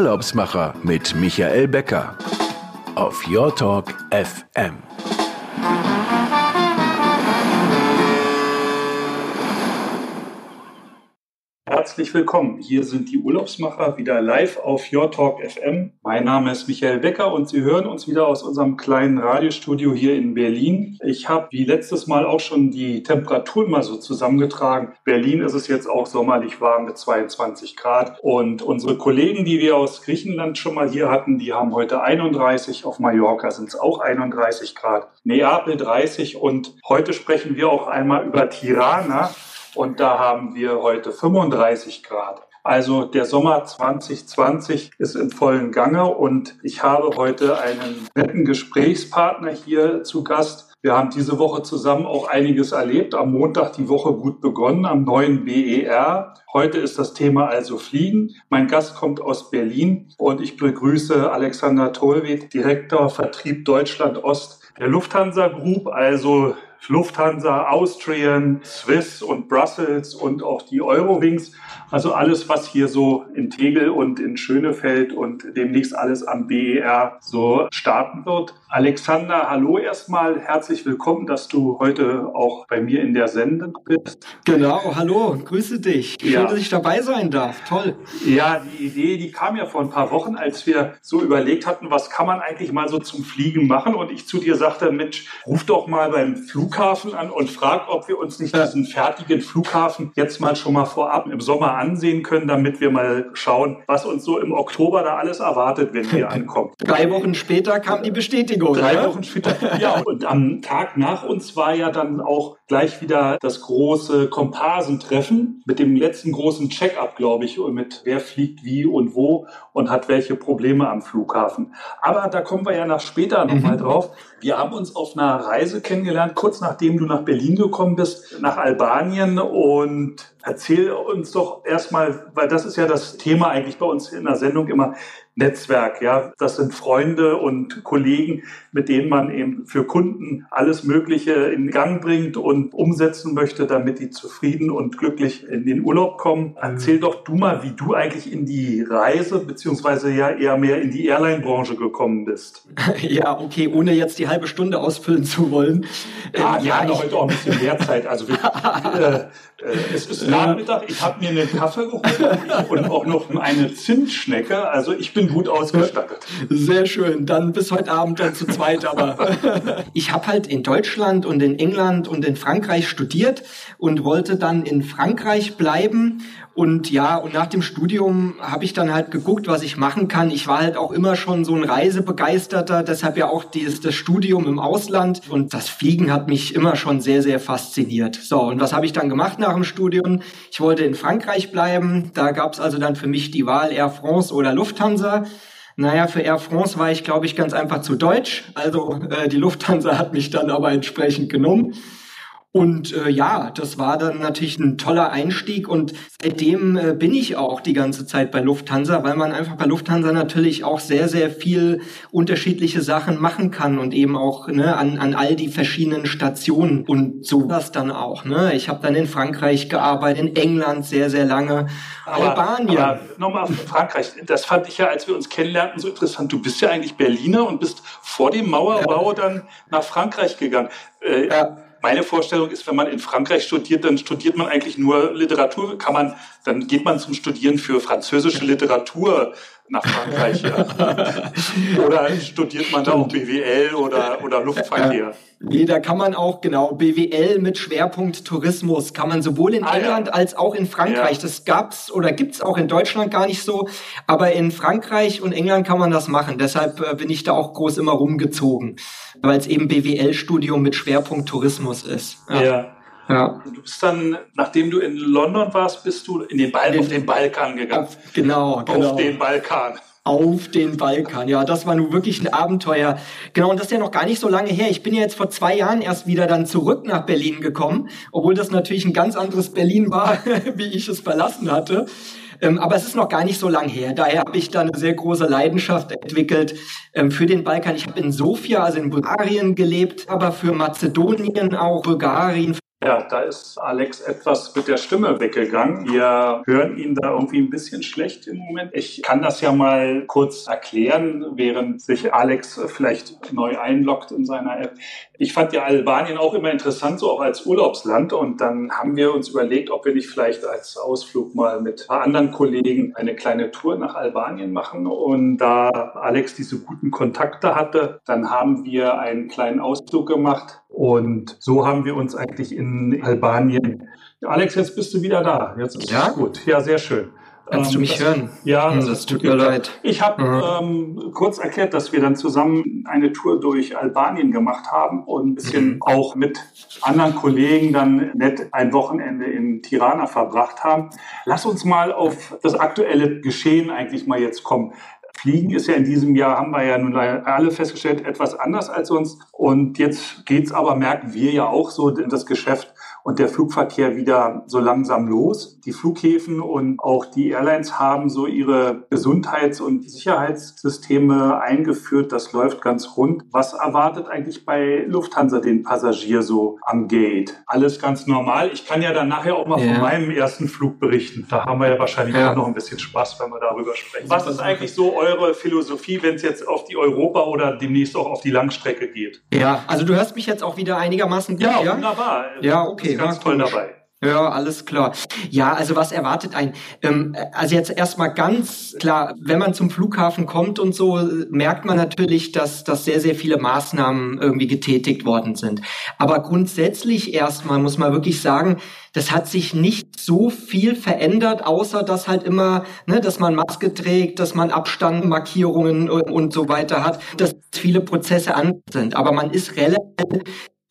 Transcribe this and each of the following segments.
Urlaubsmacher mit Michael Becker auf Your Talk FM. Herzlich willkommen. Hier sind die Urlaubsmacher wieder live auf Your Talk FM. Mein Name ist Michael Becker und Sie hören uns wieder aus unserem kleinen Radiostudio hier in Berlin. Ich habe wie letztes Mal auch schon die Temperaturen mal so zusammengetragen. Berlin ist es jetzt auch sommerlich warm mit 22 Grad und unsere Kollegen, die wir aus Griechenland schon mal hier hatten, die haben heute 31. Auf Mallorca sind es auch 31 Grad. Neapel 30 und heute sprechen wir auch einmal über Tirana. Und da haben wir heute 35 Grad. Also der Sommer 2020 ist im vollen Gange und ich habe heute einen netten Gesprächspartner hier zu Gast. Wir haben diese Woche zusammen auch einiges erlebt. Am Montag die Woche gut begonnen, am neuen BER. Heute ist das Thema also Fliegen. Mein Gast kommt aus Berlin und ich begrüße Alexander Tolwed, Direktor Vertrieb Deutschland Ost der Lufthansa Group, also Lufthansa, Austrian, Swiss und Brussels und auch die Eurowings. Also alles, was hier so in Tegel und in Schönefeld und demnächst alles am BER so starten wird. Alexander, hallo erstmal. Herzlich willkommen, dass du heute auch bei mir in der Sendung bist. Genau, hallo, grüße dich. Schön, ja. dass ich dabei sein darf. Toll. Ja, die Idee, die kam ja vor ein paar Wochen, als wir so überlegt hatten, was kann man eigentlich mal so zum Fliegen machen und ich zu dir sagte, Mensch, ruf doch mal beim Flughafen an und frag, ob wir uns nicht diesen fertigen Flughafen jetzt mal schon mal vorab im Sommer ansehen können, damit wir mal schauen, was uns so im Oktober da alles erwartet, wenn wir ankommen. Drei Wochen später kam die Bestätigung. Drei ne? Wochen später. Ja, und am Tag nach uns war ja dann auch gleich wieder das große Komparsentreffen mit dem letzten großen Check-up, glaube ich, mit wer fliegt wie und wo und hat welche Probleme am Flughafen. Aber da kommen wir ja nach später nochmal mhm. drauf. Wir haben uns auf einer Reise kennengelernt, kurz nachdem du nach Berlin gekommen bist, nach Albanien und erzähl uns doch erstmal, weil das ist ja das Thema eigentlich bei uns in der Sendung immer, Netzwerk. Ja, das sind Freunde und Kollegen, mit denen man eben für Kunden alles Mögliche in Gang bringt und umsetzen möchte, damit die zufrieden und glücklich in den Urlaub kommen. Erzähl doch du mal, wie du eigentlich in die Reise beziehungsweise ja eher mehr in die Airline-Branche gekommen bist. Ja, okay, ohne jetzt die halbe Stunde ausfüllen zu wollen. Ja, ähm, wir ja, haben heute auch ein bisschen mehr Zeit. Also wir, äh, es ist Nachmittag, ich habe mir einen Kaffee geholt und auch noch eine Zimtschnecke. Also ich bin gut ausgestattet. Sehr schön. Dann bis heute Abend dann zu zweit. Aber ich habe halt in Deutschland und in England und in Frankreich studiert und wollte dann in Frankreich bleiben und ja, und nach dem Studium habe ich dann halt geguckt, was ich machen kann. Ich war halt auch immer schon so ein Reisebegeisterter, deshalb ja auch dieses, das Studium im Ausland. Und das Fliegen hat mich immer schon sehr, sehr fasziniert. So, und was habe ich dann gemacht nach dem Studium? Ich wollte in Frankreich bleiben. Da gab es also dann für mich die Wahl Air France oder Lufthansa. Naja, für Air France war ich, glaube ich, ganz einfach zu deutsch. Also äh, die Lufthansa hat mich dann aber entsprechend genommen. Und äh, ja, das war dann natürlich ein toller Einstieg und seitdem äh, bin ich auch die ganze Zeit bei Lufthansa, weil man einfach bei Lufthansa natürlich auch sehr, sehr viel unterschiedliche Sachen machen kann und eben auch ne, an, an all die verschiedenen Stationen und so das dann auch. Ne? Ich habe dann in Frankreich gearbeitet, in England sehr, sehr lange, aber, Albanien. Aber nochmal Frankreich, das fand ich ja, als wir uns kennenlernten, so interessant. Du bist ja eigentlich Berliner und bist vor dem Mauerbau ja. dann nach Frankreich gegangen. Äh, ja meine Vorstellung ist, wenn man in Frankreich studiert, dann studiert man eigentlich nur Literatur. Kann man, dann geht man zum Studieren für französische Literatur nach Frankreich. Ja. oder studiert man da auch BWL oder, oder Luftverkehr? Nee, da kann man auch, genau, BWL mit Schwerpunkt Tourismus kann man sowohl in ah, England ja. als auch in Frankreich. Ja. Das gab's oder gibt's auch in Deutschland gar nicht so. Aber in Frankreich und England kann man das machen. Deshalb äh, bin ich da auch groß immer rumgezogen. Weil es eben BWL-Studium mit Schwerpunkt Tourismus ist. ja. Ja. Ja. Du bist dann, nachdem du in London warst, bist du in den Bal auf den Balkan gegangen. Auf, genau, genau. Auf den Balkan. Auf den Balkan. Ja, das war nun wirklich ein Abenteuer. Genau, und das ist ja noch gar nicht so lange her. Ich bin ja jetzt vor zwei Jahren erst wieder dann zurück nach Berlin gekommen, obwohl das natürlich ein ganz anderes Berlin war, wie ich es verlassen hatte. Ähm, aber es ist noch gar nicht so lang her. Daher habe ich da eine sehr große Leidenschaft entwickelt ähm, für den Balkan. Ich habe in Sofia, also in Bulgarien gelebt, aber für Mazedonien auch, Bulgarien, Ja, da ist Alex etwas mit der Stimme weggegangen. Wir hören ihn da irgendwie ein bisschen schlecht im Moment. Ich kann das ja mal kurz erklären, während sich Alex vielleicht neu einloggt in seiner App. Ich fand ja Albanien auch immer interessant, so auch als Urlaubsland. Und dann haben wir uns überlegt, ob wir nicht vielleicht als Ausflug mal mit ein paar anderen Kollegen eine kleine Tour nach Albanien machen. Und da Alex diese guten Kontakte hatte, dann haben wir einen kleinen Ausflug gemacht und so haben wir uns eigentlich in Albanien. Alex, jetzt bist du wieder da. Jetzt ist ja? gut. Ja, sehr schön. Kannst ähm, du mich das, hören? Ja, hm, das tut mir leid. Ich habe mhm. ähm, kurz erklärt, dass wir dann zusammen eine Tour durch Albanien gemacht haben und ein bisschen mhm. auch mit anderen Kollegen dann nett ein Wochenende in Tirana verbracht haben. Lass uns mal auf das aktuelle Geschehen eigentlich mal jetzt kommen. Fliegen ist ja in diesem Jahr, haben wir ja nun alle festgestellt, etwas anders als uns. Und jetzt geht's aber, merken wir ja auch so, das Geschäft und der Flugverkehr wieder so langsam los. Die Flughäfen und auch die Airlines haben so ihre Gesundheits- und Sicherheitssysteme eingeführt. Das läuft ganz rund. Was erwartet eigentlich bei Lufthansa den Passagier so am Gate? Alles ganz normal. Ich kann ja dann nachher auch mal ja. von meinem ersten Flug berichten. Da haben wir ja wahrscheinlich ja. auch noch ein bisschen Spaß, wenn wir darüber sprechen. Was ist eigentlich so eure Philosophie, wenn es jetzt auf die Europa oder demnächst auch auf die Langstrecke geht? Ja, also du hörst mich jetzt auch wieder einigermaßen gut. Ja, ja? wunderbar. Ja, okay okay, ganz toll dabei. Ja, alles klar. Ja, also was erwartet ein? Ähm, also jetzt erstmal ganz klar, wenn man zum Flughafen kommt und so, merkt man natürlich, dass, dass sehr, sehr viele Maßnahmen irgendwie getätigt worden sind. Aber grundsätzlich erstmal muss man wirklich sagen, das hat sich nicht so viel verändert, außer dass halt immer, ne, dass man Maske trägt, dass man Abstandmarkierungen und, und so weiter hat, dass viele Prozesse an sind. Aber man ist relativ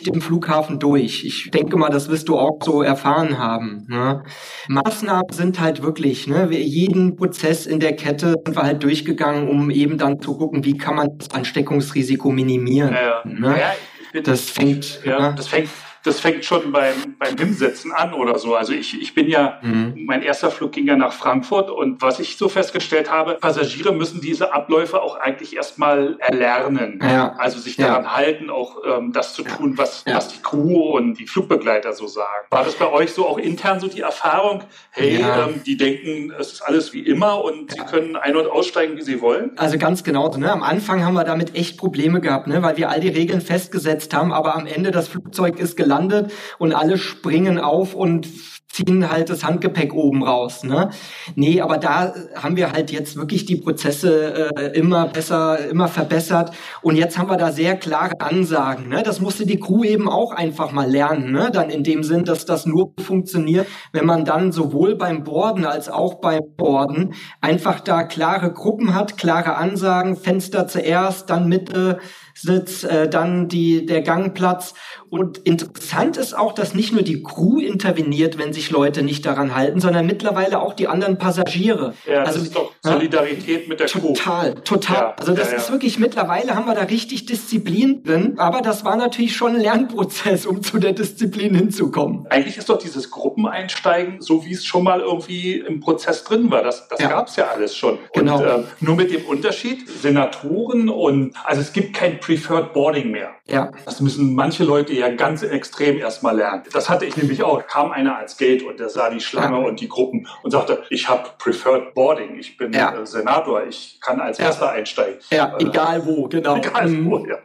dem Flughafen durch. Ich denke mal, das wirst du auch so erfahren haben. Ne? Maßnahmen sind halt wirklich, ne, jeden Prozess in der Kette sind wir halt durchgegangen, um eben dann zu gucken, wie kann man das Ansteckungsrisiko minimieren. Ja, ne? ja, das fängt, ja, ne? das fängt das fängt schon beim, beim Hinsetzen an oder so. Also ich, ich bin ja, mhm. mein erster Flug ging ja nach Frankfurt und was ich so festgestellt habe, Passagiere müssen diese Abläufe auch eigentlich erstmal erlernen. Ja. Also sich daran ja. halten, auch ähm, das zu tun, was, ja. was die Crew und die Flugbegleiter so sagen. War das bei euch so auch intern so die Erfahrung, hey, ähm, die denken, es ist alles wie immer und sie können ein- und aussteigen, wie sie wollen? Also ganz genau. Ne? Am Anfang haben wir damit echt Probleme gehabt, ne? weil wir all die Regeln festgesetzt haben, aber am Ende das Flugzeug ist gelandet gelandet und alle springen auf und ziehen halt das Handgepäck oben raus. Ne? Nee, aber da haben wir halt jetzt wirklich die Prozesse äh, immer besser, immer verbessert. Und jetzt haben wir da sehr klare Ansagen. Ne? Das musste die Crew eben auch einfach mal lernen. Ne? Dann in dem Sinn, dass das nur funktioniert, wenn man dann sowohl beim Borden als auch beim Borden einfach da klare Gruppen hat, klare Ansagen, Fenster zuerst, dann Mitte, Sitz, äh, dann die, der Gangplatz. Und interessant ist auch, dass nicht nur die Crew interveniert, wenn sich Leute nicht daran halten, sondern mittlerweile auch die anderen Passagiere. Ja, das also, ist doch Solidarität ja, mit der Crew. Total, total. Ja, also das ja, ist wirklich, mittlerweile haben wir da richtig Disziplin drin, aber das war natürlich schon ein Lernprozess, um zu der Disziplin hinzukommen. Eigentlich ist doch dieses Gruppeneinsteigen, so wie es schon mal irgendwie im Prozess drin war, das, das gab es ja alles schon. Genau. Und, äh, nur mit dem Unterschied, Senatoren und, also es gibt kein Preferred Boarding mehr. Ja. Das müssen manche Leute ja ganz extrem erstmal lernen. Das hatte ich nämlich auch. Kam einer als Gate und der sah die Schlange ja. und die Gruppen und sagte, ich habe Preferred Boarding. Ich bin ja. äh, Senator. Ich kann als. Erster einsteigen. Ja, äh, egal wo, genau. Egal wo, ja.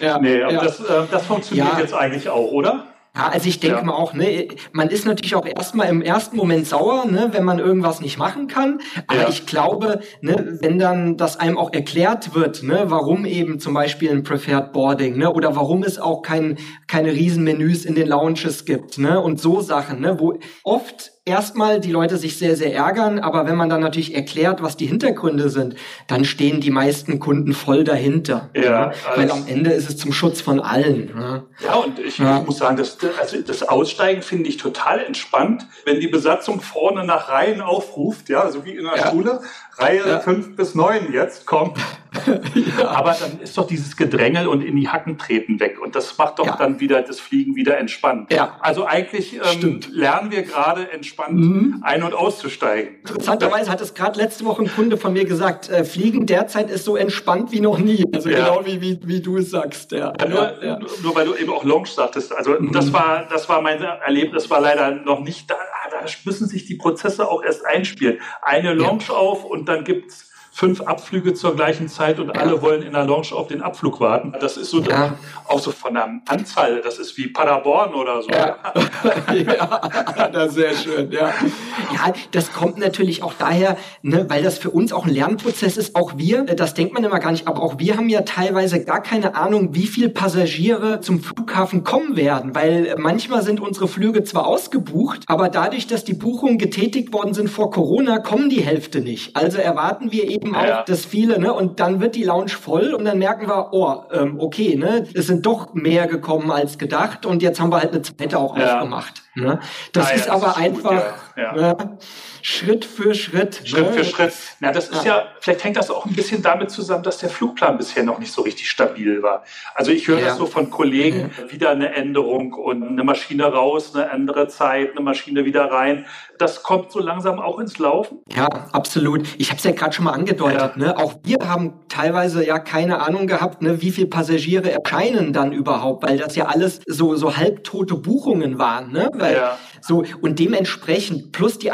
ja. Nee, aber das, äh, das funktioniert jetzt eigentlich auch, oder? Ja, also ich denke ja. mal auch, ne, man ist natürlich auch erstmal im ersten Moment sauer, ne, wenn man irgendwas nicht machen kann. Aber ja. ich glaube, ne, wenn dann das einem auch erklärt wird, ne, warum eben zum Beispiel ein Preferred Boarding, ne, oder warum es auch kein, keine Riesenmenüs in den Lounges gibt, ne, und so Sachen, ne, wo oft erstmal die Leute sich sehr, sehr ärgern, aber wenn man dann natürlich erklärt, was die Hintergründe sind, dann stehen die meisten Kunden voll dahinter. Ja, ja weil am Ende ist es zum Schutz von allen. Ja, ja und ich, ja. muss sagen, das, also das Aussteigen finde ich total entspannt, wenn die Besatzung vorne nach Reihen aufruft, ja, so wie in der Schule, Reihe fünf bis neun jetzt, kommt ja. Aber dann ist doch dieses Gedrängel und in die Hacken treten weg. Und das macht doch ja. dann wieder das Fliegen wieder entspannt. Ja. Also eigentlich ähm, lernen wir gerade entspannt mhm. ein- und auszusteigen. Interessanterweise hat es gerade letzte Woche ein Kunde von mir gesagt, äh, Fliegen derzeit ist so entspannt wie noch nie. Also ja. genau wie, wie, wie du es sagst. Ja. Nur, nur, weil du eben auch Launch sagtest. Also mhm. das war das war mein Erlebnis, war leider noch nicht da. Da müssen sich die Prozesse auch erst einspielen. Eine Launch auf und dann gibt's fünf Abflüge zur gleichen Zeit und ja. alle wollen in der Lounge auf den Abflug warten. Das ist so ja. auch so von der Anzahl, das ist wie Paderborn oder so. Ja, ja das ist sehr schön, ja. Ja, das kommt natürlich auch daher, ne, weil das für uns auch ein Lernprozess ist. Auch wir, das denkt man immer gar nicht, aber auch wir haben ja teilweise gar keine Ahnung, wie viel Passagiere zum Flughafen kommen werden, weil manchmal sind unsere Flüge zwar ausgebucht, aber dadurch, dass die Buchungen getätigt worden sind vor Corona, kommen die Hälfte nicht. Also erwarten wir eben eben auch ja. das viele, ne? Und dann wird die Lounge voll und dann merken wir, oh, ähm, okay, ne? Es sind doch mehr gekommen als gedacht und jetzt haben wir halt eine zweite auch ja. aufgemacht. Ne? Das ah, ist aber das ist einfach gut, ne? Schritt für Schritt. Schritt ne? für Schritt. Na, das ist ja, vielleicht hängt das auch ein bisschen damit zusammen, dass der Flugplan bisher noch nicht so richtig stabil war. Also ich höre das so von Kollegen, wieder eine Änderung und eine Maschine raus, eine andere Zeit, eine Maschine wieder rein das kommt so langsam auch ins Laufen? Ja, absolut. Ich habe es ja gerade schon mal angedeutet. Ja. Ne? Auch wir haben teilweise ja keine Ahnung gehabt, ne, wie viele Passagiere erscheinen dann überhaupt, weil das ja alles so, so halbtote Buchungen waren. Ne? Weil, ja. So, und dementsprechend, plus die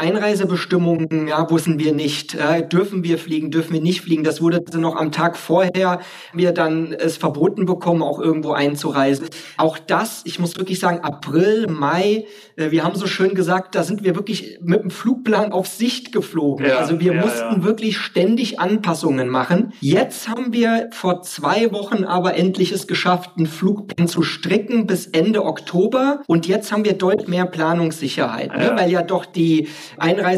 Einreisebestimmungen, ja, wussten wir nicht, äh, dürfen wir fliegen, dürfen wir nicht fliegen. Das wurde noch am Tag vorher wir dann es verboten bekommen, auch irgendwo einzureisen. Auch das, ich muss wirklich sagen, April, Mai, äh, wir haben so schön gesagt, da sind wir wirklich mit dem Flugplan auf Sicht geflogen. Ja, also wir ja, mussten ja. wirklich ständig Anpassungen machen. Jetzt haben wir vor zwei Wochen aber endlich es geschafft, einen Flugplan zu stricken bis Ende Oktober. Und jetzt haben wir deutlich mehr Planungssicherheit, ne? weil ja doch die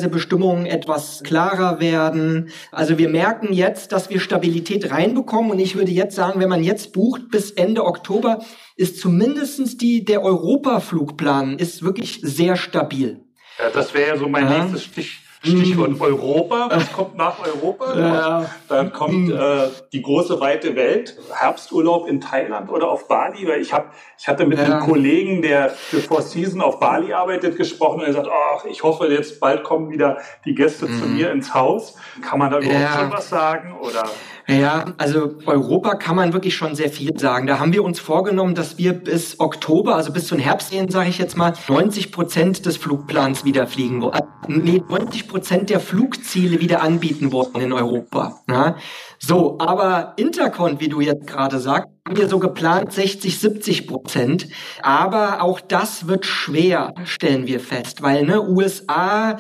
Einreisebestimmungen etwas klarer werden. Also wir merken jetzt, dass wir Stabilität reinbekommen. Und ich würde jetzt sagen, wenn man jetzt bucht bis Ende Oktober, ist zumindestens die, der Europaflugplan ist wirklich sehr stabil. Ja, das wäre ja so mein ja. nächstes Stich, Stichwort mhm. Europa. Was kommt nach Europa? Ja. Dann kommt mhm. äh, die große weite Welt, Herbsturlaub in Thailand oder auf Bali. Weil ich habe, ich hatte mit ja. einem Kollegen, der für Four Season auf Bali arbeitet, gesprochen und er sagt, ach, ich hoffe, jetzt bald kommen wieder die Gäste mhm. zu mir ins Haus. Kann man da überhaupt ja. schon was sagen? Oder? Ja, also Europa kann man wirklich schon sehr viel sagen. Da haben wir uns vorgenommen, dass wir bis Oktober, also bis zum Herbstferien, sage ich jetzt mal, 90 Prozent des Flugplans wieder fliegen wollen. Nee, 90 Prozent der Flugziele wieder anbieten wollen in Europa. Ja? So, aber Intercont, wie du jetzt gerade sagst, haben wir so geplant 60, 70 Prozent. Aber auch das wird schwer, stellen wir fest, weil ne, USA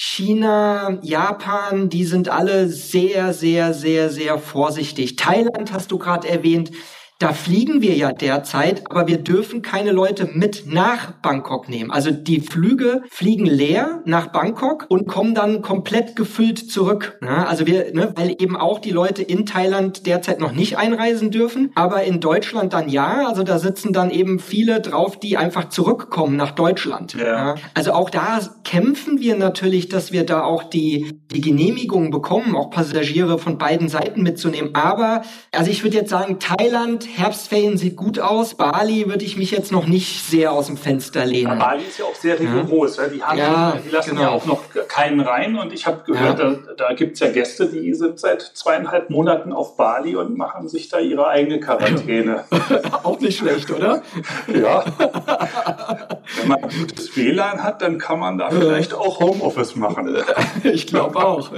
China, Japan, die sind alle sehr, sehr, sehr, sehr vorsichtig. Thailand hast du gerade erwähnt, da fliegen wir ja derzeit, aber wir dürfen keine Leute mit nach Bangkok nehmen. Also die Flüge fliegen leer nach Bangkok und kommen dann komplett gefüllt zurück. Ja, also wir, ne, weil eben auch die Leute in Thailand derzeit noch nicht einreisen dürfen, aber in Deutschland dann ja. Also da sitzen dann eben viele drauf, die einfach zurückkommen nach Deutschland. Ja. Ja, also auch da kämpfen wir natürlich, dass wir da auch die, die Genehmigung bekommen, auch Passagiere von beiden Seiten mitzunehmen. Aber, also ich würde jetzt sagen, Thailand, Herbstferien sieht gut aus. Bali würde ich mich jetzt noch nicht sehr aus dem Fenster lehnen. Ja, Bali ist ja auch sehr rigoros. Ja. Die, haben, ja, die lassen genau. ja auch noch keinen rein. Und ich habe gehört, da, da gibt es ja Gäste, die sind seit zweieinhalb Monaten auf Bali und machen sich da ihre eigene Quarantäne. auch nicht schlecht, oder? ja. Wenn man gutes WLAN hat, dann kann man da vielleicht auch Homeoffice machen. ich glaube auch.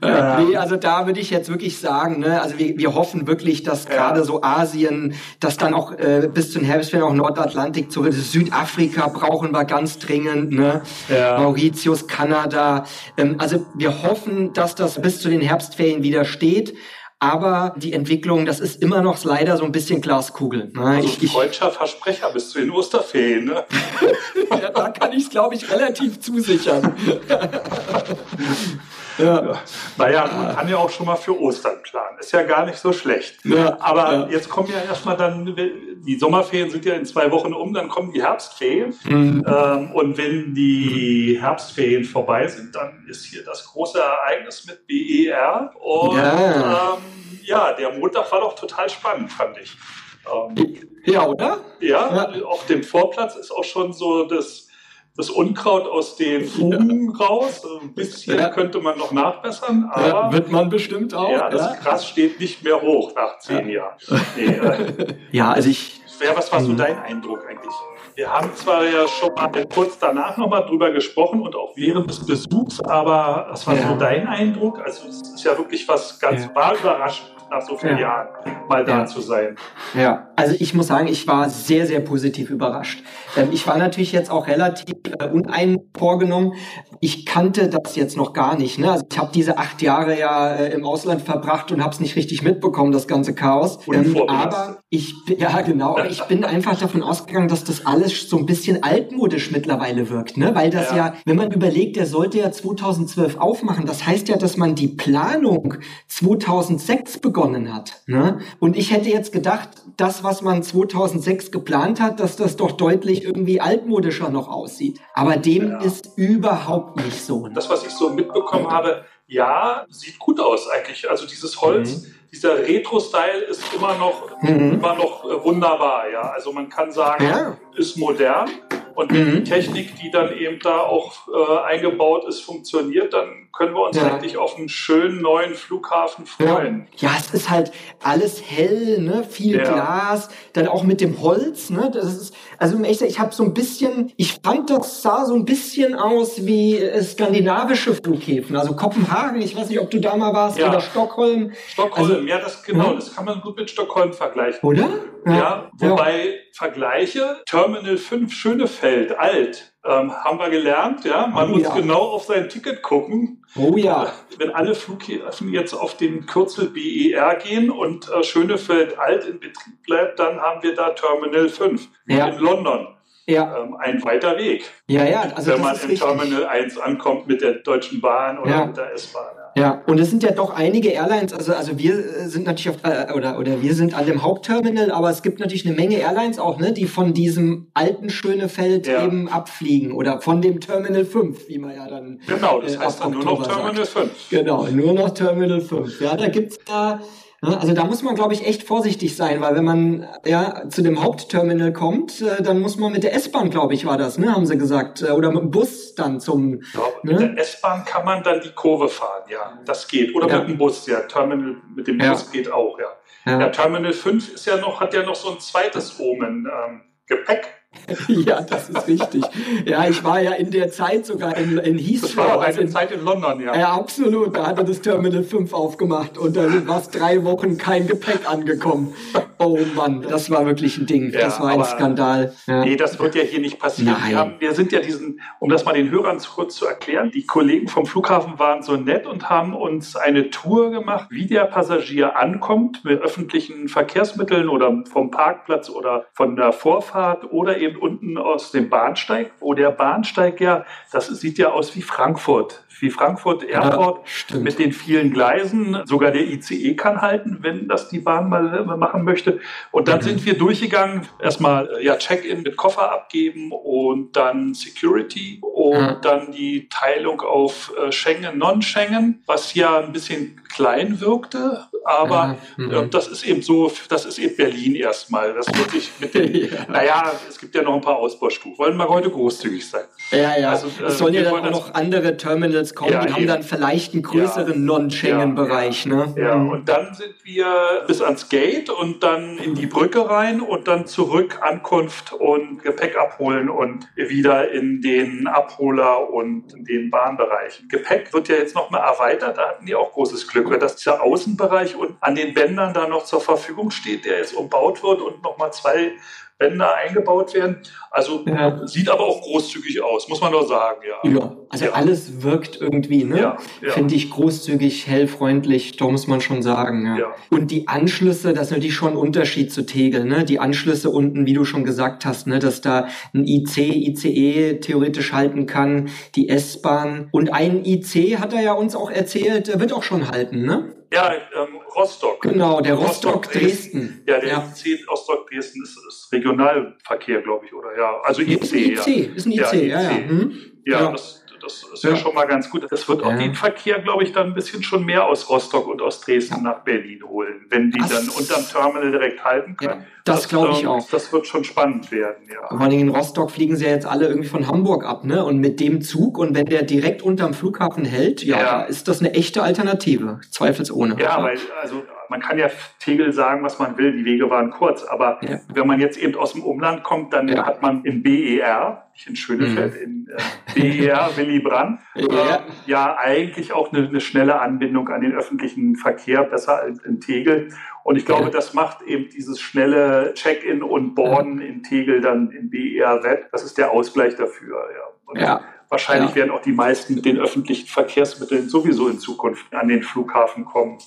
Nee, also da würde ich jetzt wirklich sagen, ne, also wir, wir hoffen wirklich, dass gerade so Asien Asien, das dann auch äh, bis zum Herbstferien auch Nordatlantik zurück. Südafrika brauchen wir ganz dringend, ne? Ja. Mauritius, Kanada. Ähm, also wir hoffen, dass das bis zu den Herbstferien wieder steht. Aber die Entwicklung, das ist immer noch leider so ein bisschen Glaskugel. Ne? Also ich, freudscher Versprecher bis zu den Osterferien. Ne? ja, da kann ich es, glaube ich, relativ zusichern. Ja. Naja, man kann ja auch schon mal für Ostern planen. Ist ja gar nicht so schlecht. Ja, Aber ja. jetzt kommen ja erstmal dann, die Sommerferien sind ja in zwei Wochen um, dann kommen die Herbstferien. Mhm. Ähm, und wenn die Herbstferien vorbei sind, dann ist hier das große Ereignis mit BER. Und ja. ähm, ja, der Montag war doch total spannend, fand ich. Ähm, ja, oder? Ja, ja, auf dem Vorplatz ist auch schon so das, das Unkraut aus den Fugen ja. raus. Ein bisschen ja. könnte man noch nachbessern, aber. Ja, wird man bestimmt auch. Ja, das Gras steht nicht mehr hoch nach zehn Jahren. Nee, äh, ja, also ich. was war so mhm. dein Eindruck eigentlich? Wir haben zwar ja schon mal kurz danach nochmal drüber gesprochen und auch während des Besuchs, aber was war so dein Eindruck? Also es ist ja wirklich was ganz ja. war überraschend nach so vielen ja. Jahren mal da ja. zu sein. Ja, also ich muss sagen, ich war sehr, sehr positiv überrascht. Ähm, ich war natürlich jetzt auch relativ äh, uneinvorgenommen. Ich kannte das jetzt noch gar nicht. Ne? Also ich habe diese acht Jahre ja äh, im Ausland verbracht und habe es nicht richtig mitbekommen, das ganze Chaos. Ähm, aber ich, ja genau, aber ich bin einfach davon ausgegangen, dass das alles so ein bisschen altmodisch mittlerweile wirkt. Ne? Weil das ja. ja, wenn man überlegt, der sollte ja 2012 aufmachen. Das heißt ja, dass man die Planung 2006 begonnen begonnen hat. Ne? Und ich hätte jetzt gedacht, das, was man 2006 geplant hat, dass das doch deutlich irgendwie altmodischer noch aussieht. Aber dem ja. ist überhaupt nicht so. Ne? Das, was ich so mitbekommen habe, ja, sieht gut aus eigentlich. Also dieses Holz, mhm. Dieser Retro-Style ist immer noch, mhm. immer noch äh, wunderbar. Ja, also man kann sagen, ja. ist modern. Und wenn mhm. die Technik, die dann eben da auch äh, eingebaut ist, funktioniert, dann können wir uns ja. eigentlich auf einen schönen neuen Flughafen freuen. Ja, ja es ist halt alles hell, ne? viel ja. Glas, dann auch mit dem Holz. Ne? Das ist, also ich habe so ein bisschen, ich fand, das sah so ein bisschen aus wie äh, skandinavische Flughäfen. Also Kopenhagen, ich weiß nicht, ob du da mal warst, ja. oder Stockholm. Stockholm, also, ja, das genau, hm? das kann man gut mit Stockholm vergleichen. Oder? Ja, wobei Vergleiche, Terminal 5 Schönefeld, alt, ähm, haben wir gelernt, ja. Man oh, muss ja. genau auf sein Ticket gucken. Oh ja. Wenn alle Flughäfen jetzt auf den Kürzel BER gehen und äh, Schönefeld alt in Betrieb bleibt, dann haben wir da Terminal 5 ja. in London. Ja. Ähm, ein weiter Weg. Ja, ja. Also wenn man in Terminal 1 ankommt mit der Deutschen Bahn oder ja. mit der S-Bahn. Ja, und es sind ja doch einige Airlines, also, also wir sind natürlich auf, äh, oder, oder wir sind an dem Hauptterminal, aber es gibt natürlich eine Menge Airlines auch, ne, die von diesem alten Schönefeld ja. eben abfliegen oder von dem Terminal 5, wie man ja dann. Genau, das äh, heißt dann nur noch Terminal sagt. 5. Genau, nur noch Terminal 5. Ja, da gibt's da Ne? Also da muss man, glaube ich, echt vorsichtig sein, weil wenn man ja zu dem Hauptterminal kommt, äh, dann muss man mit der S-Bahn, glaube ich, war das, ne, haben sie gesagt, äh, oder mit dem Bus dann zum. Ja, ne? Mit der S-Bahn kann man dann die Kurve fahren, ja, das geht. Oder ja. mit dem Bus, ja, Terminal mit dem ja. Bus geht auch, ja. ja. ja. Terminal 5 ist ja noch, hat ja noch so ein zweites Omen, ähm, Gepäck. ja, das ist richtig. Ja, ich war ja in der Zeit sogar in, in Heathrow. Das war also in, Zeit in London, ja. Ja, absolut. Da hatte das Terminal 5 aufgemacht und da war es drei Wochen kein Gepäck angekommen. Oh Mann, das war wirklich ein Ding. Ja, das war ein Skandal. Ja. Nee, das wird ja hier nicht passieren. Wir, haben, wir, sind ja diesen, um das mal den Hörern kurz zu erklären, die Kollegen vom Flughafen waren so nett und haben uns eine Tour gemacht, wie der Passagier ankommt mit öffentlichen Verkehrsmitteln oder vom Parkplatz oder von der Vorfahrt oder eben unten aus dem Bahnsteig, wo der Bahnsteig ja, das sieht ja aus wie Frankfurt, wie Frankfurt Airport ja, mit den vielen Gleisen. Sogar der ICE kann halten, wenn das die Bahn mal machen möchte. Und dann mhm. sind wir durchgegangen, erstmal äh, ja Check-in mit Koffer abgeben und dann Security und mhm. dann die Teilung auf äh, Schengen, Non-Schengen, was ja ein bisschen klein wirkte, aber mhm. äh, das ist eben so, das ist eben Berlin erstmal. Das wirklich mit den, ja. naja, es gibt ja noch ein paar Ausbaustufen. Wollen wir heute großzügig sein. Ja, ja. Also, äh, es sollen ja dann auch noch andere Terminals kommen, ja, die haben dann vielleicht einen größeren ja. Non-Schengen-Bereich. Ne? Ja, mhm. und dann sind wir bis ans Gate und dann in die Brücke rein und dann zurück Ankunft und Gepäck abholen und wieder in den Abholer und in den Bahnbereich. Gepäck wird ja jetzt noch mal erweitert, da hatten die auch großes Glück, dass dieser Außenbereich und an den Bändern da noch zur Verfügung steht, der jetzt umbaut wird und nochmal zwei Bänder eingebaut werden. Also ja. sieht aber auch großzügig aus, muss man doch sagen, ja. Ja, also ja. alles wirkt irgendwie, ne? Finde ich großzügig, hellfreundlich, da muss man schon sagen. Und die Anschlüsse, das ist natürlich schon ein Unterschied zu Tegel, ne? Die Anschlüsse unten, wie du schon gesagt hast, ne, dass da ein IC, ICE theoretisch halten kann, die S-Bahn. Und ein IC hat er ja uns auch erzählt, wird auch schon halten, ne? Ja, ähm, Rostock. Genau, der Rostock, Rostock Dresden. Ja, der ja. IC Rostock Dresden ist, ist Regionalverkehr, glaube ich, oder ja. Also IC. Ist ein IC, ja. ist ein IC, ja, ja. Ja, mhm. ja. Das, Das ist ja, schon mal ganz gut. Das wird auch den Verkehr, glaube ich, dann ein bisschen schon mehr aus Rostock und aus Dresden nach Berlin holen, wenn die das dann unterm Terminal direkt halten können. Das, das glaube ich auch. Das wird schon spannend werden, ja. Vor allem in Rostock fliegen sie ja jetzt alle irgendwie von Hamburg ab, ne? Und mit dem Zug und wenn der direkt unterm Flughafen hält, ja, ist das eine echte Alternative, zweifelsohne. Ja, weil also man kann ja Tegel sagen, was man will, die Wege waren kurz, aber ja. wenn man jetzt eben aus dem Umland kommt, dann ja. hat man im BER, nicht in Schönefeld, mhm. in äh, BER Willy Brandt, ja. Äh, ja eigentlich auch eine, eine, schnelle Anbindung an den öffentlichen Verkehr, besser als in Tegel. Und ich glaube, das macht eben dieses schnelle Check-in und Boarden in Tegel dann in BER wett. Das ist der Ausgleich dafür. Ja. Und wahrscheinlich werden auch die meisten mit den öffentlichen Verkehrsmitteln sowieso in Zukunft an den Flughafen kommen.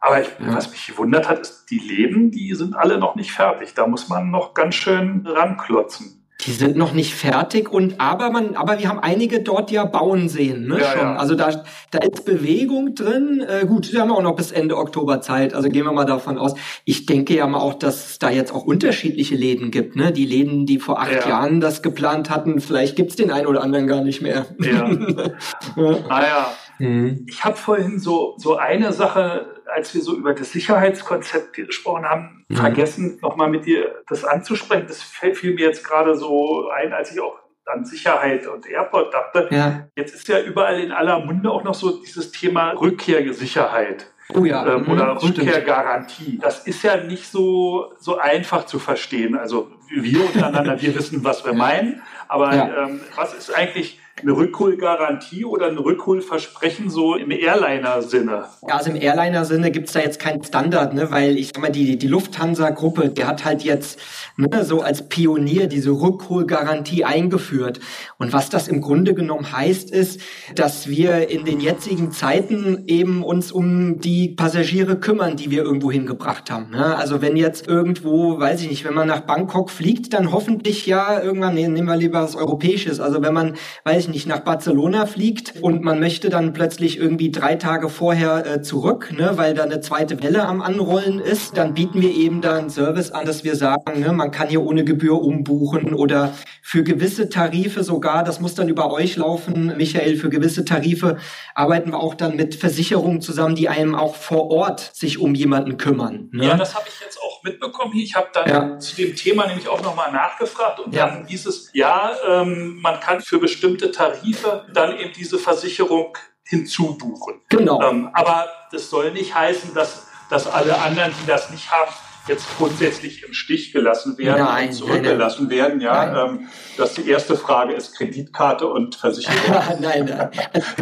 Aber ich, ja. was mich gewundert hat, ist, die Läden, die sind alle noch nicht fertig. Da muss man noch ganz schön ranklotzen. Die sind noch nicht fertig und aber man, aber wir haben einige dort ja bauen sehen, ne? Ja, schon. Ja. Also da, da ist Bewegung drin. Äh, gut, wir haben auch noch bis Ende Oktober Zeit. Also gehen wir mal davon aus. Ich denke ja mal auch, dass es da jetzt auch unterschiedliche Läden gibt. Ne? Die Läden, die vor acht ja. Jahren das geplant hatten, vielleicht gibt's den einen oder anderen gar nicht mehr. Ja. naja. Mhm. Ich habe vorhin so, so eine Sache als wir so über das Sicherheitskonzept gesprochen haben, mhm. vergessen, nochmal mit dir das anzusprechen. Das fiel mir jetzt gerade so ein, als ich auch an Sicherheit und Airport dachte. Ja. Jetzt ist ja überall in aller Munde auch noch so dieses Thema Rückkehrsicherheit. Oh ja. Ähm, mhm, oder Rückkehrgarantie. Das ist ja nicht so, so einfach zu verstehen. Also wir untereinander, wir wissen, was wir meinen. Aber ja. ähm, was ist eigentlich eine Rückholgarantie oder ein Rückholversprechen so im Airliner-Sinne? Ja, also im Airliner-Sinne gibt es da jetzt keinen Standard, ne? weil ich sag mal, die, die Lufthansa-Gruppe, die hat halt jetzt ne, so als Pionier diese Rückholgarantie eingeführt. Und was das im Grunde genommen heißt, ist, dass wir in den jetzigen Zeiten eben uns um die Passagiere kümmern, die wir irgendwo hingebracht haben. Ne? Also wenn jetzt irgendwo, weiß ich nicht, wenn man nach Bangkok fliegt, dann hoffentlich ja irgendwann, nee, nehmen wir lieber was Europäisches. Also wenn man, weiß ich nicht, nach Barcelona fliegt und man möchte dann plötzlich irgendwie drei Tage vorher äh, zurück, ne, weil da eine zweite Welle am Anrollen ist, dann bieten wir eben da einen Service an, dass wir sagen, ne, man kann hier ohne Gebühr umbuchen oder für gewisse Tarife sogar, das muss dann über euch laufen, Michael, für gewisse Tarife arbeiten wir auch dann mit Versicherungen zusammen, die einem auch vor Ort sich um jemanden kümmern. Ne? Ja, das habe ich jetzt auch mitbekommen. Ich habe dann ja. zu dem Thema nämlich auch nochmal nachgefragt und ja. dann hieß es, ja, ähm, man kann für bestimmte Tarife dann eben diese Versicherung hinzubuchen. Genau. Ähm, aber das soll nicht heißen, dass, dass alle anderen, die das nicht haben, jetzt grundsätzlich im Stich gelassen werden nein, und zurückgelassen nein, werden. Ja, ähm, das die erste Frage ist Kreditkarte und Versicherung. nein, nein.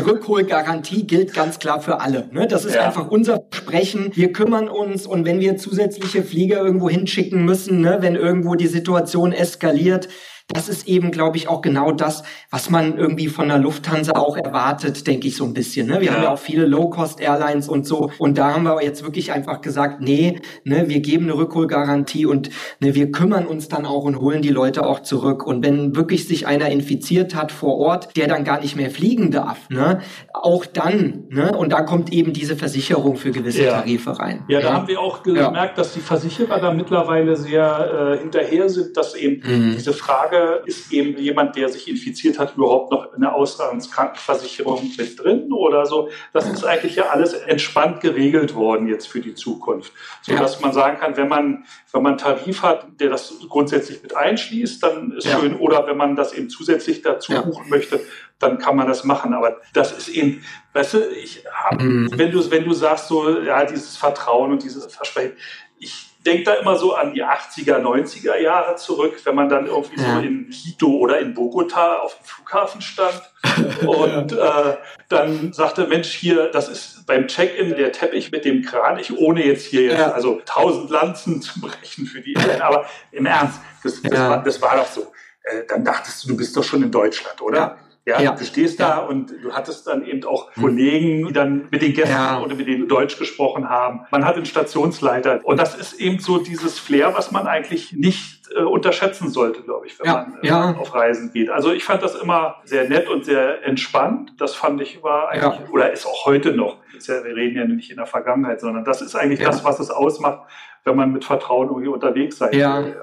Rückholgarantie gilt ganz klar für alle. Ne? Das ist ja. einfach unser Versprechen. Wir kümmern uns und wenn wir zusätzliche Flieger irgendwo hinschicken müssen, ne, wenn irgendwo die Situation eskaliert, das ist eben, glaube ich, auch genau das, was man irgendwie von der Lufthansa auch erwartet, denke ich so ein bisschen. Ne? Wir ja. haben ja auch viele Low-Cost-Airlines und so. Und da haben wir jetzt wirklich einfach gesagt, nee, ne, wir geben eine Rückholgarantie und ne, wir kümmern uns dann auch und holen die Leute auch zurück. Und wenn wirklich sich einer infiziert hat vor Ort, der dann gar nicht mehr fliegen darf, ne, auch dann, ne, und da kommt eben diese Versicherung für gewisse ja. Tarife rein. Ja, da ja. haben wir auch gemerkt, dass die Versicherer da mittlerweile sehr äh, hinterher sind, dass eben mhm. diese Frage ist eben jemand, der sich infiziert hat, überhaupt noch eine Auslandskrankenversicherung mit drin oder so? Das ist eigentlich ja alles entspannt geregelt worden jetzt für die Zukunft. So dass man sagen kann, wenn man, wenn man einen Tarif hat, der das grundsätzlich mit einschließt, dann ist ja. schön. Oder wenn man das eben zusätzlich dazu ja. buchen möchte, dann kann man das machen. Aber das ist eben, weißt du, ich hab, mhm. wenn du, wenn du sagst so, ja, dieses Vertrauen und dieses Versprechen, ich denke da immer so an die 80er, 90er Jahre zurück, wenn man dann irgendwie ja. so in Quito oder in Bogota auf dem Flughafen stand und äh, dann sagte, Mensch, hier, das ist beim Check-in der Teppich mit dem Kranich, ohne jetzt hier jetzt, ja. also tausend Lanzen zu brechen für die Innen. Aber im Ernst, das, das, ja. war, das war doch so. Äh, dann dachtest du, du bist doch schon in Deutschland, oder? Ja. Ja, ja, du stehst da und du hattest dann eben auch hm. Kollegen, die dann mit den Gästen ja. oder mit denen Deutsch gesprochen haben. Man hat einen Stationsleiter. Und das ist eben so dieses Flair, was man eigentlich nicht äh, unterschätzen sollte, glaube ich, wenn ja. man äh, ja. auf Reisen geht. Also ich fand das immer sehr nett und sehr entspannt. Das fand ich war eigentlich, oder ist auch heute noch. wir reden ja nicht in der Vergangenheit, sondern das ist eigentlich das, was es ausmacht, wenn man mit Vertrauen irgendwie unterwegs sein ja. will.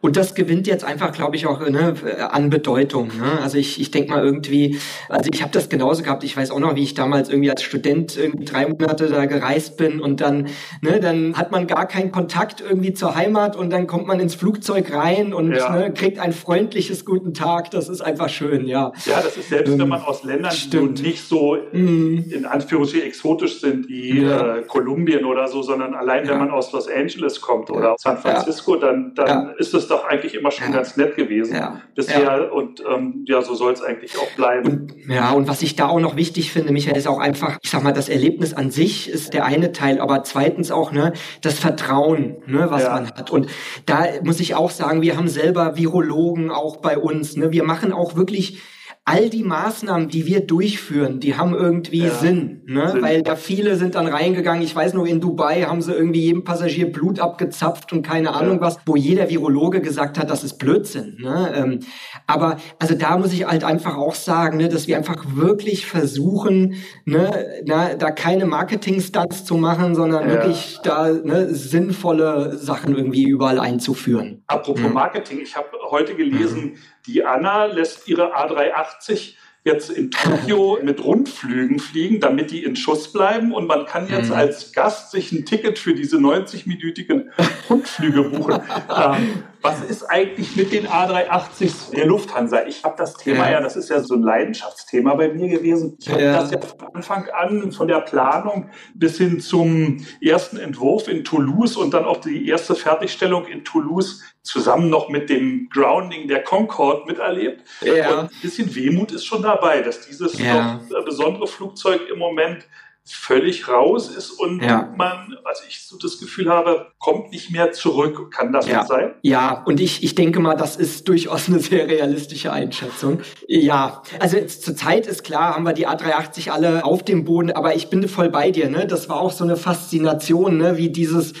Und das gewinnt jetzt einfach, glaube ich, auch ne, an Bedeutung. Ne? Also ich, ich denke mal irgendwie, also ich habe das genauso gehabt. Ich weiß auch noch, wie ich damals irgendwie als Student irgendwie drei Monate da gereist bin und dann, ne, dann hat man gar keinen Kontakt irgendwie zur Heimat und dann kommt man ins Flugzeug rein und ja. ne, kriegt ein freundliches Guten Tag. Das ist einfach schön, ja. Ja, das ist selbst, ähm, wenn man aus Ländern, stimmt. die nicht so mm. in Anführungsstrichen exotisch sind wie ja. äh, Kolumbien oder so, sondern allein ja. wenn man aus Los Angeles kommt oder San Francisco, dann, dann ist es doch eigentlich immer schon ganz nett gewesen bisher und ähm, ja, so soll es eigentlich auch bleiben. Und, ja, und was ich da auch noch wichtig finde, Michael, ist auch einfach, ich sag mal, das Erlebnis an sich ist der eine Teil, aber zweitens auch ne, das Vertrauen, ne, was man hat. Und da muss ich auch sagen, wir haben selber Virologen auch bei uns. Ne? Wir machen auch wirklich all die Maßnahmen, die wir durchführen, die haben irgendwie ja. Sinn, ne? Sinn. weil da viele sind dann reingegangen. Ich weiß nur, in Dubai haben sie irgendwie jedem Passagier Blut abgezapft und keine Ahnung ja. was, wo jeder Virologe gesagt hat, das ist Blödsinn. Ne? Ähm, aber also da muss ich halt einfach auch sagen, ne, dass wir einfach wirklich versuchen, ne, na, da keine Marketing-Stunts zu machen, sondern ja. wirklich da ne, sinnvolle Sachen irgendwie überall einzuführen. Apropos mhm. Marketing, ich habe heute gelesen, mhm. Die Anna lässt ihre A380 jetzt in Tokio mit Rundflügen fliegen, damit die in Schuss bleiben. Und man kann jetzt mhm. als Gast sich ein Ticket für diese 90-minütigen Rundflüge buchen. ähm, was ist eigentlich mit den A380s der Lufthansa? Ich habe das Thema ja. ja. das ist ja so ein Leidenschaftsthema bei mir gewesen. Ich habe ja. das ja von Anfang an, von der Planung bis hin zum ersten Entwurf in Toulouse und dann auch die erste Fertigstellung in Toulouse zusammen noch mit dem Grounding der Concorde miterlebt. Ja. Und ein bisschen Wehmut ist schon dabei, dass dieses ja. besondere Flugzeug im Moment völlig raus ist und ja. man, also ich so das Gefühl habe, kommt nicht mehr zurück. Kann das ja. sein? Ja, und ich, ich denke mal, das ist durchaus eine sehr realistische Einschätzung. Ja, also zur Zeit ist klar, haben wir die A380 alle auf dem Boden, aber ich bin voll bei dir, ne? Das war auch so eine Faszination, ne? Wie dieses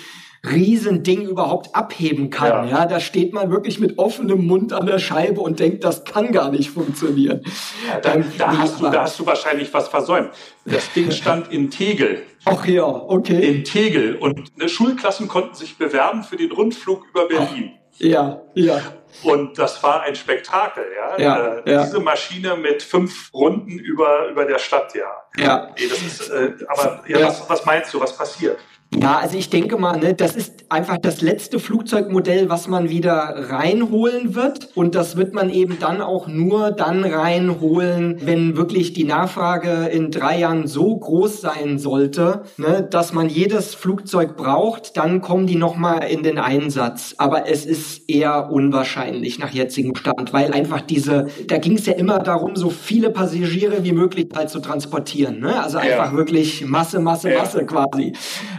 Riesending überhaupt abheben kann. Ja. ja, da steht man wirklich mit offenem Mund an der Scheibe und denkt, das kann gar nicht funktionieren. Ja, da, da, hast du, da hast du wahrscheinlich was versäumt. Das Ding stand in Tegel. Ach ja, okay. In Tegel. Und Schulklassen konnten sich bewerben für den Rundflug über Berlin. Ach, ja, ja. Und das war ein Spektakel, ja. ja, äh, ja. Diese Maschine mit fünf Runden über, über der Stadt, ja. Ja. Nee, das ist, äh, aber ja. Was, was meinst du, was passiert? Ja, also ich denke mal, ne, das ist einfach das letzte Flugzeugmodell, was man wieder reinholen wird. Und das wird man eben dann auch nur dann reinholen, wenn wirklich die Nachfrage in drei Jahren so groß sein sollte, ne, dass man jedes Flugzeug braucht. Dann kommen die nochmal in den Einsatz. Aber es ist eher unwahrscheinlich nach jetzigem Stand, weil einfach diese, da ging es ja immer darum, so viele Passagiere wie möglich halt zu transportieren. Ne? Also einfach ja. wirklich Masse, Masse, ja. Masse quasi.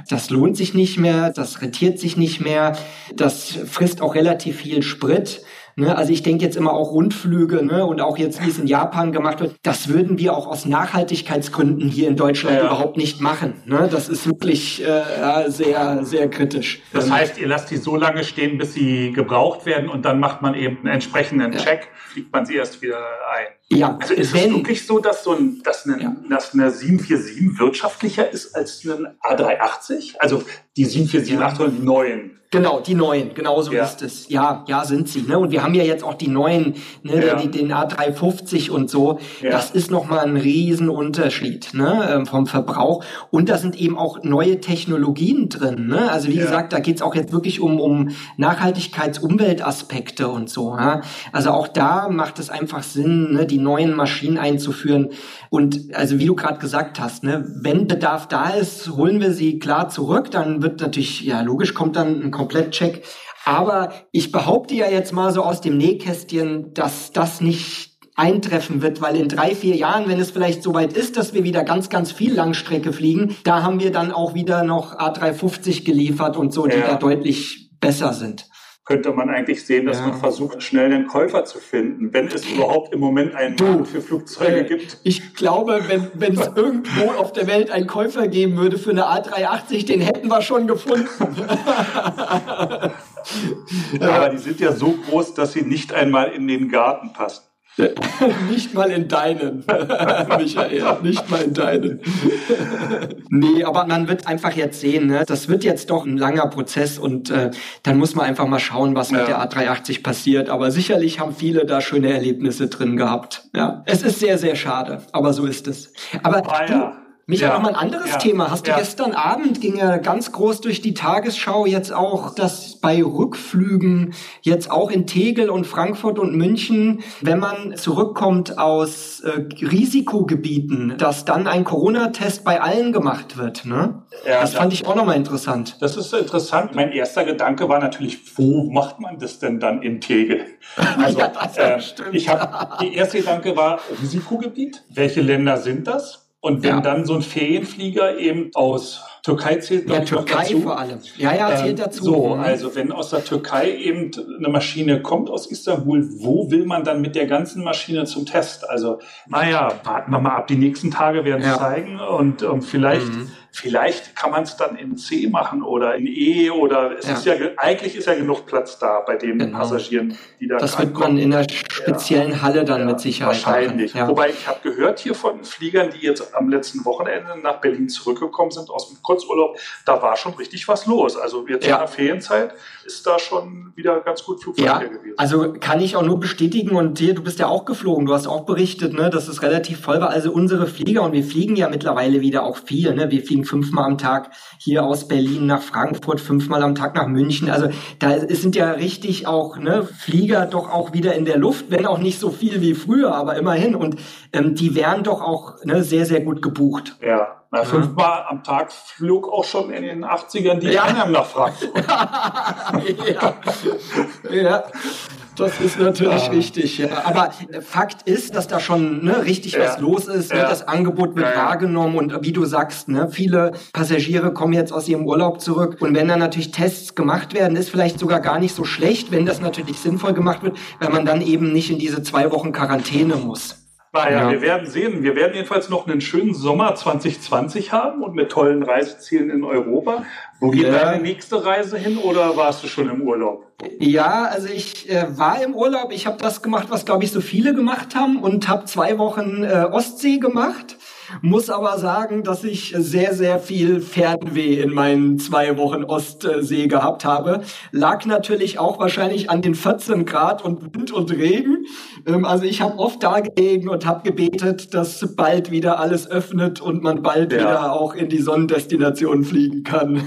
Das lohnt sich nicht mehr, das rentiert sich nicht mehr, das frisst auch relativ viel Sprit. Ne? Also ich denke jetzt immer auch Rundflüge ne? und auch jetzt, wie es in Japan gemacht wird, das würden wir auch aus Nachhaltigkeitsgründen hier in Deutschland ja. überhaupt nicht machen. Ne? Das ist wirklich äh, sehr, sehr kritisch. Das ähm, heißt, ihr lasst die so lange stehen, bis sie gebraucht werden und dann macht man eben einen entsprechenden ja. Check, fliegt man sie erst wieder ein. Ja, also ist wenn, es wirklich so, dass so ein, dass eine, ja. dass eine 747 wirtschaftlicher ist als ein A380? Also die 747 die neuen. Genau, die neuen, genau so ja. ist es. Ja, ja, sind sie. Ne? Und wir haben ja jetzt auch die neuen, ne, ja. die, den A350 und so. Das ist nochmal ein Riesenunterschied ne, ähm, vom Verbrauch. Und da sind eben auch neue Technologien drin. Ne? Also wie gesagt, da geht's auch jetzt wirklich um, um Nachhaltigkeits-, Umweltaspekte und so. Ja? Also auch da macht es einfach Sinn, ne, die neuen Maschinen einzuführen. Und also wie du gerade gesagt hast, ne, wenn Bedarf da ist, holen wir sie klar zurück. Dann wird natürlich, ja logisch, kommt dann ein Komplettcheck. Aber ich behaupte ja jetzt mal so aus dem Nähkästchen, dass das nicht eintreffen wird, weil in drei, vier Jahren, wenn es vielleicht soweit ist, dass wir wieder ganz, ganz viel Langstrecke fliegen, da haben wir dann auch wieder noch A350 geliefert und so, die ja. da deutlich besser sind könnte man eigentlich sehen, dass ja. man versucht, schnell einen Käufer zu finden, wenn es überhaupt im Moment einen du, Markt für Flugzeuge äh, gibt. Ich glaube, wenn es irgendwo auf der Welt einen Käufer geben würde für eine A380, den hätten wir schon gefunden. Aber die sind ja so groß, dass sie nicht einmal in den Garten passen. nicht mal in deinen, Michael, nicht mal in deinen. nee, aber man wird einfach jetzt sehen, ne? das wird jetzt doch ein langer Prozess und äh, dann muss man einfach mal schauen, was mit ja. der A380 passiert. Aber sicherlich haben viele da schöne Erlebnisse drin gehabt. Ja, es ist sehr, sehr schade, aber so ist es. Aber ah, du, ja. Micha, ja. noch mal ein anderes ja. Thema. Hast du ja. gestern Abend ging ja ganz groß durch die Tagesschau jetzt auch, dass bei Rückflügen jetzt auch in Tegel und Frankfurt und München, wenn man zurückkommt aus äh, Risikogebieten, dass dann ein Corona-Test bei allen gemacht wird. Ne? Ja, das fand ich auch noch mal interessant. Das ist interessant. Mein erster Gedanke war natürlich, wo macht man das denn dann in Tegel? Also, äh, ich habe, die erste Gedanke war Risikogebiet. Welche Länder sind das? Und wenn ja. dann so ein Ferienflieger eben aus Türkei zählt, ja, Türkei dazu. vor allem. Ja, ja, zählt ähm, dazu. So, mhm. also wenn aus der Türkei eben eine Maschine kommt aus Istanbul, wo will man dann mit der ganzen Maschine zum Test? Also, naja, warten wir mal ab. Die nächsten Tage werden ja. zeigen und um, ähm, vielleicht mhm. Vielleicht kann man es dann in C machen oder in E oder es ja. ist ja eigentlich ist ja genug Platz da bei den genau. Passagieren, die da Das wird man in einer speziellen ja. Halle dann ja, mit Sicherheit wahrscheinlich. Wobei ich habe gehört hier von Fliegern, die jetzt am letzten Wochenende nach Berlin zurückgekommen sind aus dem Kurzurlaub, da war schon richtig was los. Also jetzt in der Ferienzeit ist da schon wieder ganz gut Flugverkehr gewesen. Also kann ich auch nur bestätigen und dir, du bist ja auch geflogen, du hast auch berichtet, ne, dass es relativ voll war. Also unsere Flieger und wir fliegen ja mittlerweile wieder auch viel, ne? Wir fliegen fliegen fünfmal am Tag hier aus Berlin nach Frankfurt, fünfmal am Tag nach München. Also da sind ja richtig auch ne, Flieger doch auch wieder in der Luft, wenn auch nicht so viel wie früher, aber immerhin. Und ähm, die wären doch auch ne, sehr, sehr gut gebucht. Ja. Na, fünfmal am Tag flog auch schon in den 80ern die ja. nach Frankfurt. ja. ja. Das ist natürlich ja. richtig. Ja. Aber Fakt ist, dass da schon ne, richtig ja. was los ist. Ne? Das Angebot wird wahrgenommen und wie du sagst, ne, viele Passagiere kommen jetzt aus ihrem Urlaub zurück. Und wenn dann natürlich Tests gemacht werden, ist vielleicht sogar gar nicht so schlecht, wenn das natürlich sinnvoll gemacht wird, weil man dann eben nicht in diese zwei Wochen Quarantäne muss. Naja, ja. wir werden sehen. Wir werden jedenfalls noch einen schönen Sommer 2020 haben und mit tollen Reisezielen in Europa. Wo geht ja. deine nächste Reise hin oder warst du schon im Urlaub? Ja, also ich äh, war im Urlaub. Ich habe das gemacht, was glaube ich so viele gemacht haben und habe zwei Wochen äh, Ostsee gemacht. Muss aber sagen, dass ich sehr, sehr viel Fernweh in meinen zwei Wochen Ostsee gehabt habe. Lag natürlich auch wahrscheinlich an den 14 Grad und Wind und Regen. Ähm, also ich habe oft da gelegen und habe gebetet, dass bald wieder alles öffnet und man bald ja. wieder auch in die Sonnendestination fliegen kann.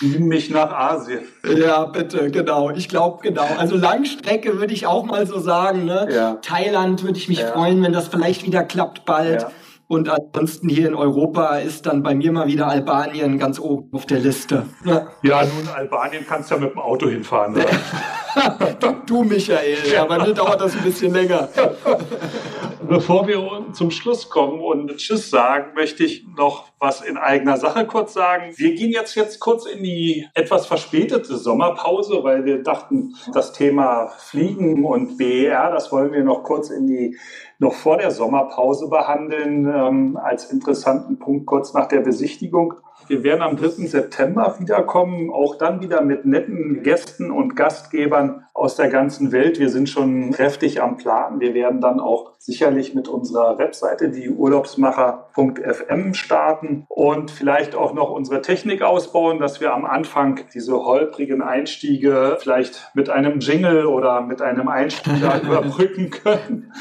Beam mich nach Asien. Ja, bitte, genau. Ich glaube, genau. Also Langstrecke würde ich auch mal so sagen. Ne? Ja. Thailand würde ich mich ja. freuen, wenn das vielleicht wieder klappt bald. Und ansonsten hier in Europa ist dann bei mir mal wieder Albanien ganz oben auf der Liste. Ja, ja nun, Albanien kannst du ja mit dem Auto hinfahren. Du, Michael, aber dann dauert das ein bisschen länger. Bevor wir zum Schluss kommen und Tschüss sagen, möchte ich noch was in eigener Sache kurz sagen. Wir gehen jetzt, jetzt kurz in die etwas verspätete Sommerpause, weil wir dachten, das Thema Fliegen und BER, das wollen wir noch kurz in die noch vor der Sommerpause behandeln, ähm, als interessanten Punkt kurz nach der Besichtigung. Wir werden am 3. September wiederkommen, auch dann wieder mit netten Gästen und Gastgebern aus der ganzen Welt. Wir sind schon kräftig am Plan. Wir werden dann auch sicherlich mit unserer Webseite, die urlaubsmacher.fm, starten und vielleicht auch noch unsere Technik ausbauen, dass wir am Anfang diese holprigen Einstiege vielleicht mit einem Jingle oder mit einem Einspieler überbrücken können.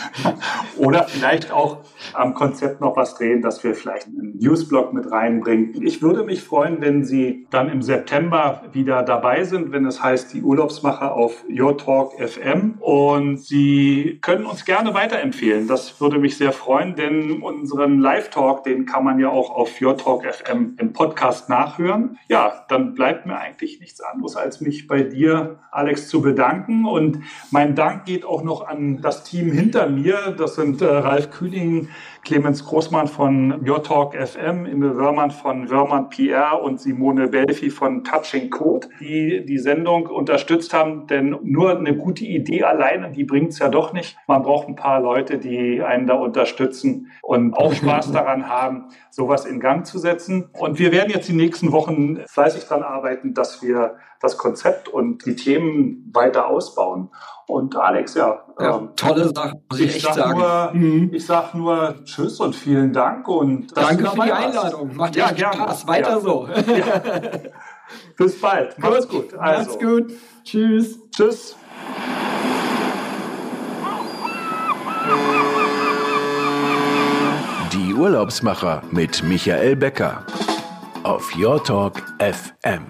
oder vielleicht auch am Konzept noch was drehen, dass wir vielleicht einen Newsblog mit reinbringen. Ich würde mich freuen, wenn Sie dann im September wieder dabei sind, wenn es heißt, die Urlaubsmacher auf Your Talk FM. Und Sie können uns gerne weiterempfehlen. Das würde mich sehr freuen, denn unseren Live-Talk, den kann man ja auch auf Your Talk FM im Podcast nachhören. Ja, dann bleibt mir eigentlich nichts anderes, als mich bei dir, Alex, zu bedanken. Und mein Dank geht auch noch an das Team hinter mir. Das sind äh, Ralf Kühling, Clemens Großmann von Your Talk FM, Imme Wörmann von Wörmann PR und Simone Belfi von Touching Code, die die Sendung unterstützt haben. Denn nur eine gute Idee alleine, die bringt es ja doch nicht. Man braucht ein paar Leute, die einen da unterstützen und auch Spaß daran haben, sowas in Gang zu setzen. Und wir werden jetzt die nächsten Wochen fleißig daran arbeiten, dass wir das Konzept und die Themen weiter ausbauen. Und Alex, ja. ja ähm, tolle Sache, muss ich, ich echt sagen. Nur, mhm. Ich sag nur Tschüss und vielen Dank. Und Danke für die Einladung. Hast. Macht ja gerne. Spaß. Weiter ja. so. Ja. Bis bald. Macht's gut. gut. Also. Macht's gut. Tschüss. Tschüss. Die Urlaubsmacher mit Michael Becker auf Your Talk FM.